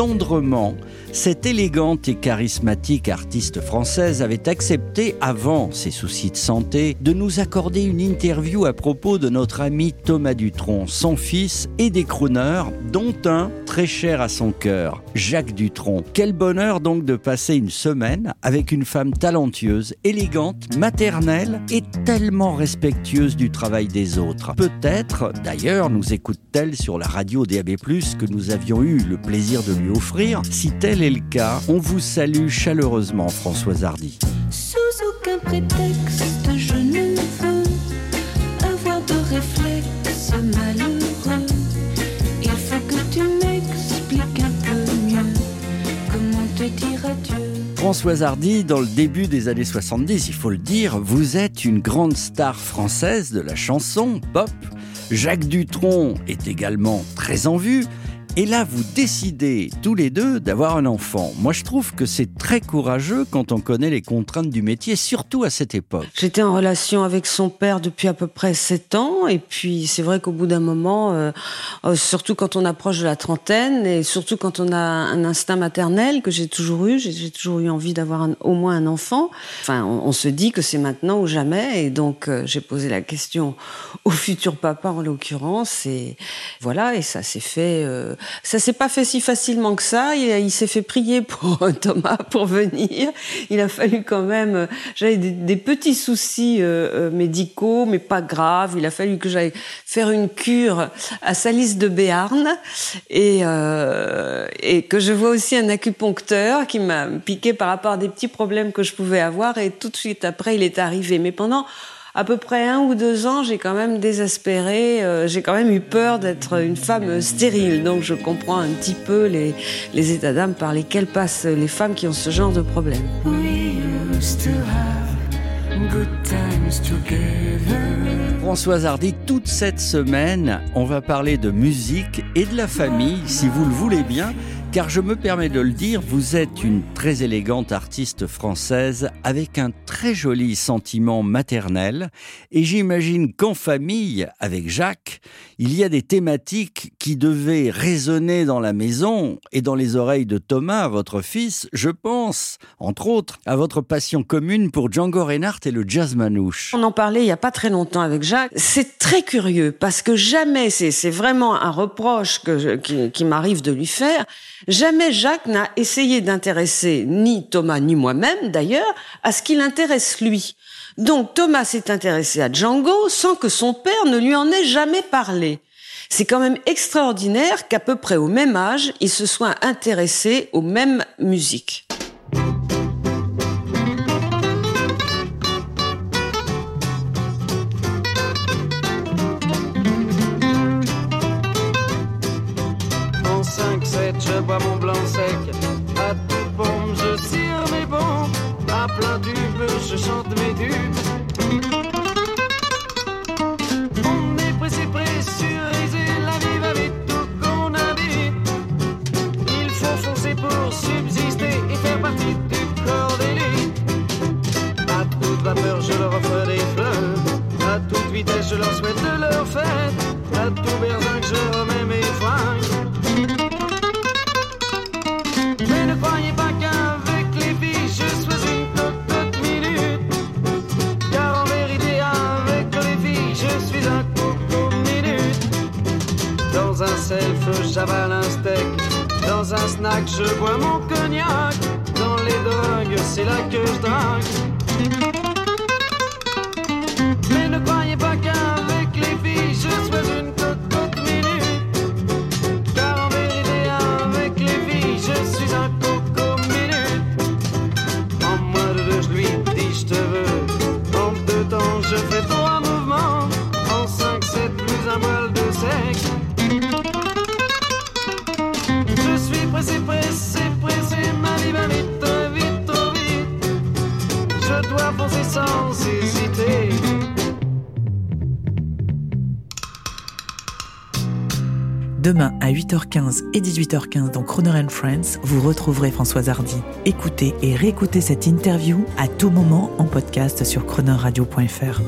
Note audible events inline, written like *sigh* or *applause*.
tendrement, cette élégante et charismatique artiste française avait accepté, avant ses soucis de santé, de nous accorder une interview à propos de notre ami Thomas Dutronc, son fils et des crooners, dont un très cher à son cœur, Jacques Dutronc. Quel bonheur donc de passer une semaine avec une femme talentueuse, élégante, maternelle et tellement respectueuse du travail des autres. Peut-être, d'ailleurs, nous écoute-t-elle sur la radio DAB+, que nous avions eu le plaisir de lui offrir. Si tel est le cas, on vous salue chaleureusement, Françoise Hardy. Sous aucun prétexte, je ne veux avoir de réflexe malheureux. Il faut que tu m'expliques un peu mieux comment te dire adieu? Françoise Hardy, dans le début des années 70, il faut le dire, vous êtes une grande star française de la chanson pop. Jacques Dutronc est également très en vue. Et là, vous décidez tous les deux d'avoir un enfant. Moi, je trouve que c'est très courageux quand on connaît les contraintes du métier, surtout à cette époque. J'étais en relation avec son père depuis à peu près sept ans, et puis c'est vrai qu'au bout d'un moment, euh, euh, surtout quand on approche de la trentaine, et surtout quand on a un instinct maternel que j'ai toujours eu, j'ai toujours eu envie d'avoir au moins un enfant. Enfin, on, on se dit que c'est maintenant ou jamais, et donc euh, j'ai posé la question au futur papa en l'occurrence, et voilà, et ça s'est fait. Ça s'est pas fait si facilement que ça. Il, s'est fait prier pour *laughs* Thomas pour venir. Il a fallu quand même. euh, J'avais des, petits soucis euh, euh, médicaux, mais pas graves. Il a fallu que j'aille faire une cure à Salis de Béarn et, et que je vois aussi un acupuncteur qui m'a piqué par rapport à des petits problèmes que je pouvais avoir. Et tout de suite après, il est arrivé. Mais pendant à peu près un ou deux ans, j'ai quand même désespéré. euh, j'ai quand même eu peur d'être une femme stérile. Donc je comprends un petit peu les, les états d'âme par lesquels passent les femmes qui ont ce genre de problème. We used to have good times together. Françoise Hardy, toute cette semaine, on va parler de musique et de la famille, si vous le voulez bien, car je me permets de le dire, vous êtes une très élégante artiste française avec un très joli sentiment maternel, et j'imagine qu'en famille, avec Jacques, il y a des thématiques qui devaient résonner dans la maison et dans les oreilles de Thomas, votre fils, je pense, entre autres, à votre passion commune pour Django Reinhardt et le jazz manouche. On en parlait il y a pas très longtemps avec Jacques. C'est très curieux parce que jamais, c'est vraiment un reproche qui m'arrive de lui faire. Jamais Jacques n'a essayé d'intéresser ni Thomas ni moi-même d'ailleurs à ce qui l'intéresse lui. Donc Thomas s'est intéressé à Django sans que son père ne lui en ait jamais parlé. C'est quand même extraordinaire qu'à peu près au même âge, il se soit intéressé aux mêmes musiques. En 5-7, je bois mon blanc sec. À toute pompe, je cire mes bons. À plein tube, je chante mes tubes. On est pressé, pressurisé, la vie va vite, tout qu'on a dit. Il faut foncer pour subsister et faire partie du corps d'élite. À toute vapeur, je leur offre des fleurs. À toute vitesse, je leur souhaite de Dans un self, j'avale un steak. Dans un snack, je bois mon cognac. Dans les drogues, c'est là que je drague. Mais ne croyez pas qu'avec les filles, je sois une cocotte minute. Car en vérité, avec les filles, je suis un coco minute. En moins de deux, je lui dis je te veux. En deux temps, je fais trois mouvements. En cinq, sept, plus un bol de sec. pressé, pressé, pressé, ma vie va vite, vite, vite. Je dois foncer sans hésiter. Demain à 8h15 et 18h15 dans Croner and Friends, vous retrouverez Françoise Hardy. Écoutez et réécoutez cette interview à tout moment en podcast sur cronerradio.fr.